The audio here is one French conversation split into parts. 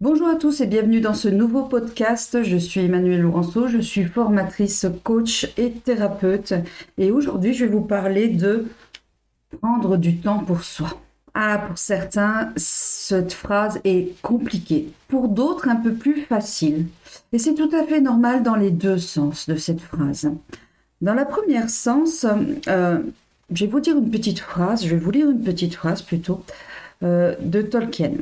Bonjour à tous et bienvenue dans ce nouveau podcast. Je suis Emmanuelle Laurenceau, je suis formatrice, coach et thérapeute. Et aujourd'hui, je vais vous parler de prendre du temps pour soi. Ah, pour certains, cette phrase est compliquée. Pour d'autres, un peu plus facile. Et c'est tout à fait normal dans les deux sens de cette phrase. Dans la première sens, euh, je vais vous dire une petite phrase, je vais vous lire une petite phrase plutôt, euh, de Tolkien.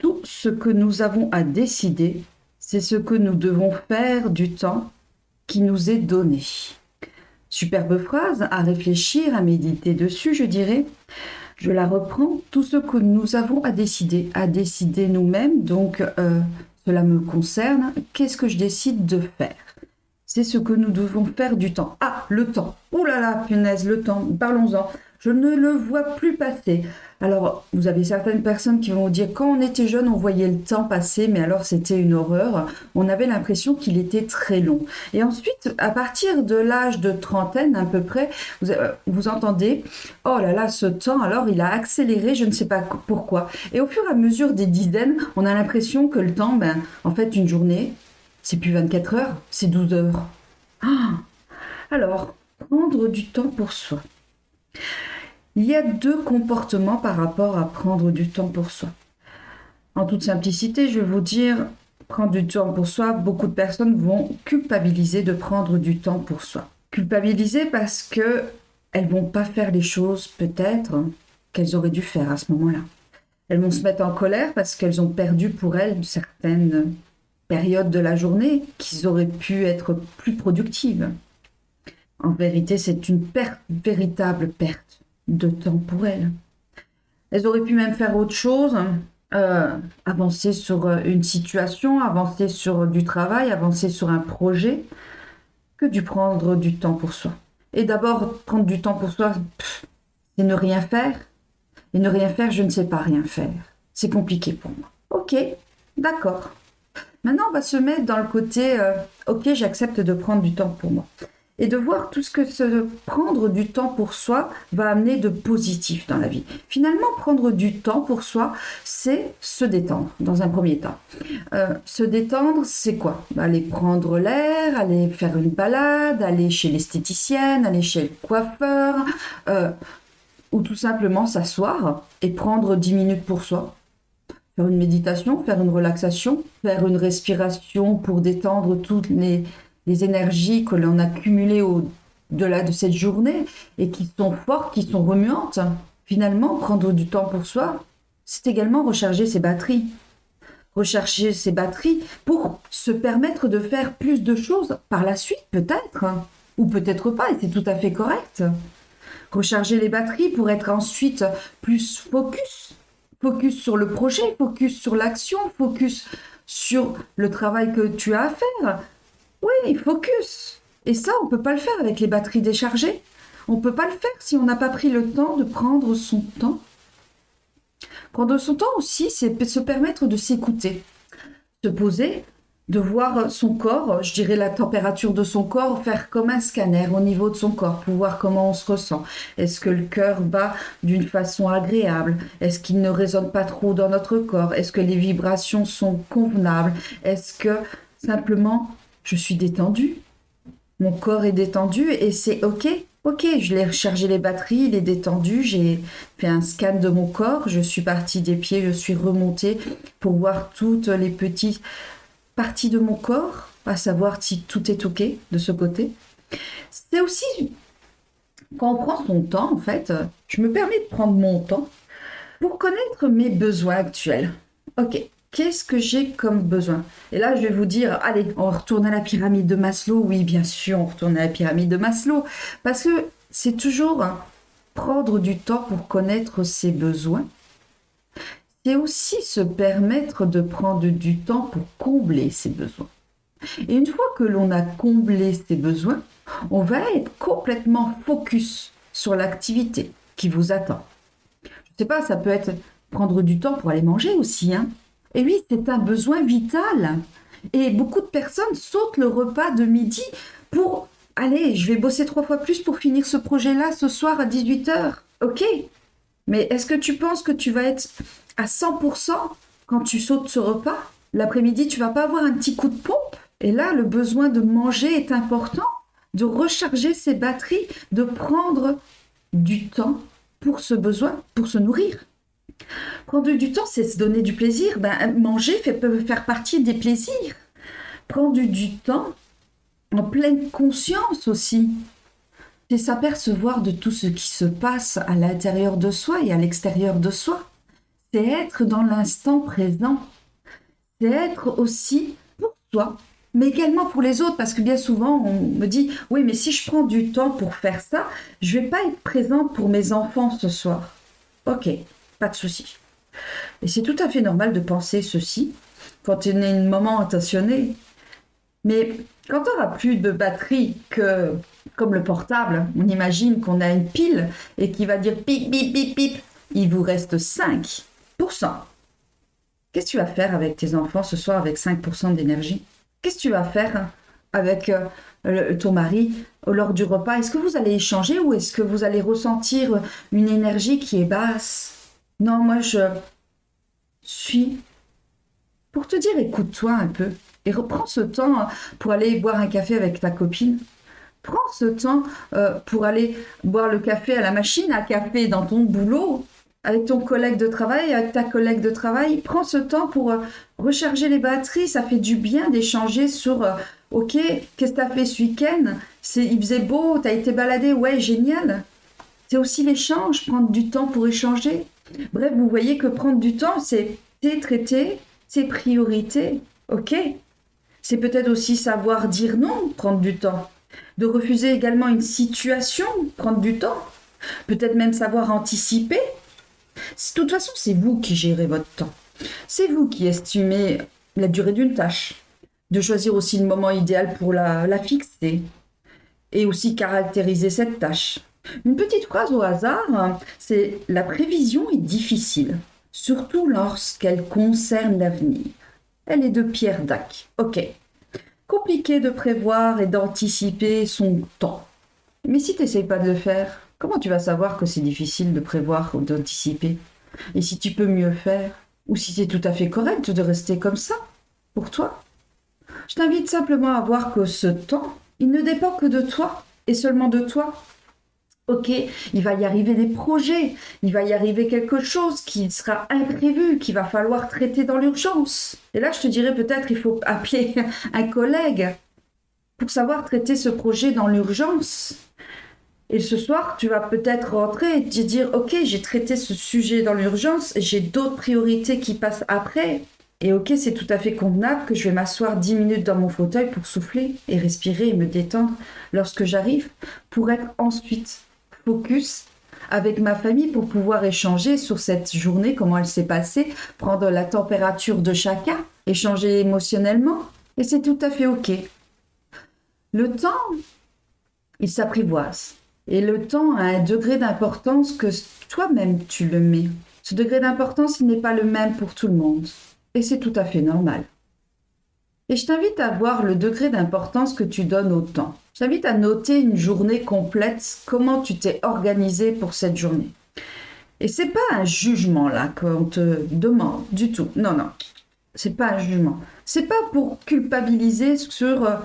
Tout ce que nous avons à décider, c'est ce que nous devons faire du temps qui nous est donné. Superbe phrase à réfléchir, à méditer dessus, je dirais. Je la reprends. Tout ce que nous avons à décider, à décider nous-mêmes, donc euh, cela me concerne. Qu'est-ce que je décide de faire? C'est ce que nous devons faire du temps. Ah, le temps. Oh là là, punaise, le temps. Parlons-en. Je ne le vois plus passer. Alors, vous avez certaines personnes qui vont vous dire, quand on était jeune, on voyait le temps passer, mais alors c'était une horreur. On avait l'impression qu'il était très long. Et ensuite, à partir de l'âge de trentaine à peu près, vous, euh, entendez, oh là là, ce temps, alors il a accéléré, je ne sais pas pourquoi. Et au fur et à mesure des dizaines, on a l'impression que le temps, ben, en fait, une journée, c'est plus 24 heures, c'est 12 heures. Ah alors, prendre du temps pour soi. Il y a deux comportements par rapport à prendre du temps pour soi. En toute simplicité, je vais vous dire, prendre du temps pour soi, beaucoup de personnes vont culpabiliser de prendre du temps pour soi. Culpabiliser parce que elles vont pas faire les choses peut-être qu'elles auraient dû faire à ce moment-là. Elles vont se mettre en colère parce qu'elles ont perdu pour elles certaines périodes de la journée qui auraient pu être plus productives. En vérité, c'est une perte, véritable perte de temps pour elles. Elles auraient pu même faire autre chose, euh, avancer sur euh, une situation, avancer sur du travail, avancer sur un projet, que du prendre du temps pour soi. Et d'abord, prendre du temps pour soi, c'est ne rien faire. Et ne rien faire, je ne sais pas rien faire. C'est compliqué pour moi. Ok, d'accord. Maintenant, on va se mettre dans le côté, euh, ok, j'accepte de prendre du temps pour moi et de voir tout ce que se prendre du temps pour soi va amener de positif dans la vie. Finalement, prendre du temps pour soi, c'est se détendre dans un premier temps. Euh, se détendre, c'est quoi? Aller prendre l'air, aller faire une balade, aller chez l'esthéticienne, aller chez le coiffeur, euh, ou tout simplement s'asseoir et prendre 10 minutes pour soi. Faire une méditation, faire une relaxation, faire une respiration pour détendre toutes les les énergies que l'on a cumulées au-delà de cette journée et qui sont fortes, qui sont remuantes, finalement, prendre du temps pour soi, c'est également recharger ses batteries. Recharger ses batteries pour se permettre de faire plus de choses par la suite, peut-être, ou peut-être pas, et c'est tout à fait correct. Recharger les batteries pour être ensuite plus focus. Focus sur le projet, focus sur l'action, focus sur le travail que tu as à faire, oui, focus. Et ça, on ne peut pas le faire avec les batteries déchargées. On ne peut pas le faire si on n'a pas pris le temps de prendre son temps. Prendre son temps aussi, c'est se permettre de s'écouter, se poser, de voir son corps, je dirais la température de son corps, faire comme un scanner au niveau de son corps pour voir comment on se ressent. Est-ce que le cœur bat d'une façon agréable? Est-ce qu'il ne résonne pas trop dans notre corps? Est-ce que les vibrations sont convenables? Est-ce que simplement je suis détendue. Mon corps est détendu et c'est OK. Ok, je l'ai rechargé les batteries, il est détendu, j'ai fait un scan de mon corps, je suis partie des pieds, je suis remontée pour voir toutes les petites parties de mon corps, à savoir si tout est ok de ce côté. C'est aussi quand on prend son temps, en fait, je me permets de prendre mon temps pour connaître mes besoins actuels. Ok, Qu'est-ce que j'ai comme besoin? Et là, je vais vous dire, allez, on retourne à la pyramide de Maslow. Oui, bien sûr, on retourne à la pyramide de Maslow. Parce que c'est toujours prendre du temps pour connaître ses besoins. C'est aussi se permettre de prendre du temps pour combler ses besoins. Et une fois que l'on a comblé ses besoins, on va être complètement focus sur l'activité qui vous attend. Je ne sais pas, ça peut être prendre du temps pour aller manger aussi, hein et oui, c'est un besoin vital. Et beaucoup de personnes sautent le repas de midi pour allez, je vais bosser trois fois plus pour finir ce projet-là ce soir à 18h. Ok. Mais est-ce que tu penses que tu vas être à 100% quand tu sautes ce repas? L'après-midi, tu vas pas avoir un petit coup de pompe? Et là, le besoin de manger est important, de recharger ses batteries, de prendre du temps pour ce besoin, pour se nourrir. Prendre du temps, c'est se donner du plaisir. Ben, manger fait, peut faire partie des plaisirs. Prendre du temps en pleine conscience aussi. C'est s'apercevoir de tout ce qui se passe à l'intérieur de soi et à l'extérieur de soi. C'est être dans l'instant présent. C'est être aussi pour soi, mais également pour les autres, parce que bien souvent on me dit, oui, mais si je prends du temps pour faire ça, je vais pas être présente pour mes enfants ce soir. Ok, pas de souci. Et c'est tout à fait normal de penser ceci quand on est une maman intentionnée. Mais quand on n'aura plus de batterie que, comme le portable, on imagine qu'on a une pile et qui va dire pip, pip, pip, pip, il vous reste 5%. Qu'est-ce que tu vas faire avec tes enfants ce soir avec 5% d'énergie? Qu'est-ce que tu vas faire avec euh, ton mari lors du repas? Est-ce que vous allez échanger ou est-ce que vous allez ressentir une énergie qui est basse? Non, moi je suis pour te dire écoute-toi un peu et reprends ce temps pour aller boire un café avec ta copine. Prends ce temps euh, pour aller boire le café à la machine à café dans ton boulot avec ton collègue de travail, avec ta collègue de travail. Prends ce temps pour euh, recharger les batteries. Ça fait du bien d'échanger sur euh, Ok, qu'est-ce que tu as fait ce week-end? Il faisait beau, tu as été baladé, ouais, génial. C'est aussi l'échange, prendre du temps pour échanger. Bref, vous voyez que prendre du temps, c'est traiter ses priorités. Ok? C'est peut-être aussi savoir dire non, prendre du temps. De refuser également une situation, prendre du temps. Peut-être même savoir anticiper, de toute façon, c'est vous qui gérez votre temps. C'est vous qui estimez la durée d'une tâche. De choisir aussi le moment idéal pour la, la fixer. Et aussi caractériser cette tâche. Une petite phrase au hasard, c'est la prévision est difficile, surtout lorsqu'elle concerne l'avenir. Elle est de Pierre Dac. Ok. Compliqué de prévoir et d'anticiper son temps. Mais si tu n'essayes pas de le faire, Comment tu vas savoir que c'est difficile de prévoir ou d'anticiper? Et si tu peux mieux faire? Ou si c'est tout à fait correct de rester comme ça Pour toi? Je t'invite simplement à voir que ce temps, il ne dépend que de toi et seulement de toi. Ok, il va y arriver des projets, il va y arriver quelque chose qui sera imprévu, qu'il va falloir traiter dans l'urgence. Et là, je te dirais peut-être il faut appeler un collègue pour savoir traiter ce projet dans l'urgence. Et ce soir, tu vas peut-être rentrer et te dire, ok, j'ai traité ce sujet dans l'urgence, j'ai d'autres priorités qui passent après. Et ok, c'est tout à fait convenable que je vais m'asseoir 10 minutes dans mon fauteuil pour souffler et respirer et me détendre lorsque j'arrive, pour être ensuite focus avec ma famille pour pouvoir échanger sur cette journée, comment elle s'est passée, prendre la température de chacun, échanger émotionnellement. Et c'est tout à fait ok. Le temps, il s'apprivoise. Et le temps a un degré d'importance que toi-même tu le mets. Ce degré d'importance, il n'est pas le même pour tout le monde. Et c'est tout à fait normal. Et je t'invite à voir le degré d'importance que tu donnes au temps. Je t'invite à noter une journée complète, comment tu t'es organisé pour cette journée. Et c'est pas un jugement là qu'on te demande du tout. Non, non. C'est pas un jugement. C'est pas pour culpabiliser sur euh,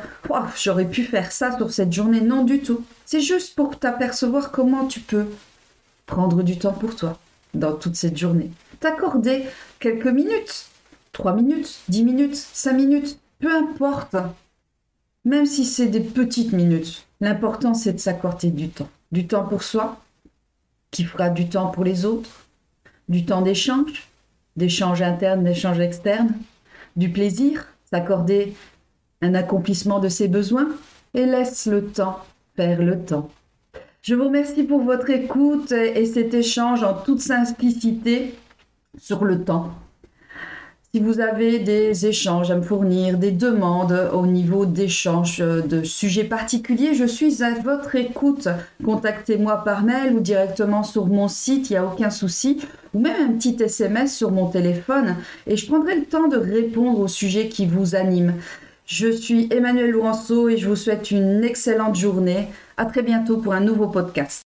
j'aurais pu faire ça sur cette journée. Non, du tout. C'est juste pour t'apercevoir comment tu peux prendre du temps pour toi dans toute cette journée. T'accorder quelques minutes, 3 minutes, 10 minutes, 5 minutes, peu importe. Même si c'est des petites minutes, l'important c'est de s'accorder du temps. Du temps pour soi, qui fera du temps pour les autres, du temps d'échange, d'échange interne, d'échange externe, du plaisir, s'accorder un accomplissement de ses besoins et laisse le temps faire le temps. Je vous remercie pour votre écoute et cet échange en toute simplicité sur le temps. Si vous avez des échanges à me fournir, des demandes au niveau d'échanges de sujets particuliers, je suis à votre écoute. Contactez-moi par mail ou directement sur mon site, il n'y a aucun souci, ou même un petit SMS sur mon téléphone et je prendrai le temps de répondre aux sujets qui vous animent. Je suis Emmanuel Lourenço et je vous souhaite une excellente journée. À très bientôt pour un nouveau podcast.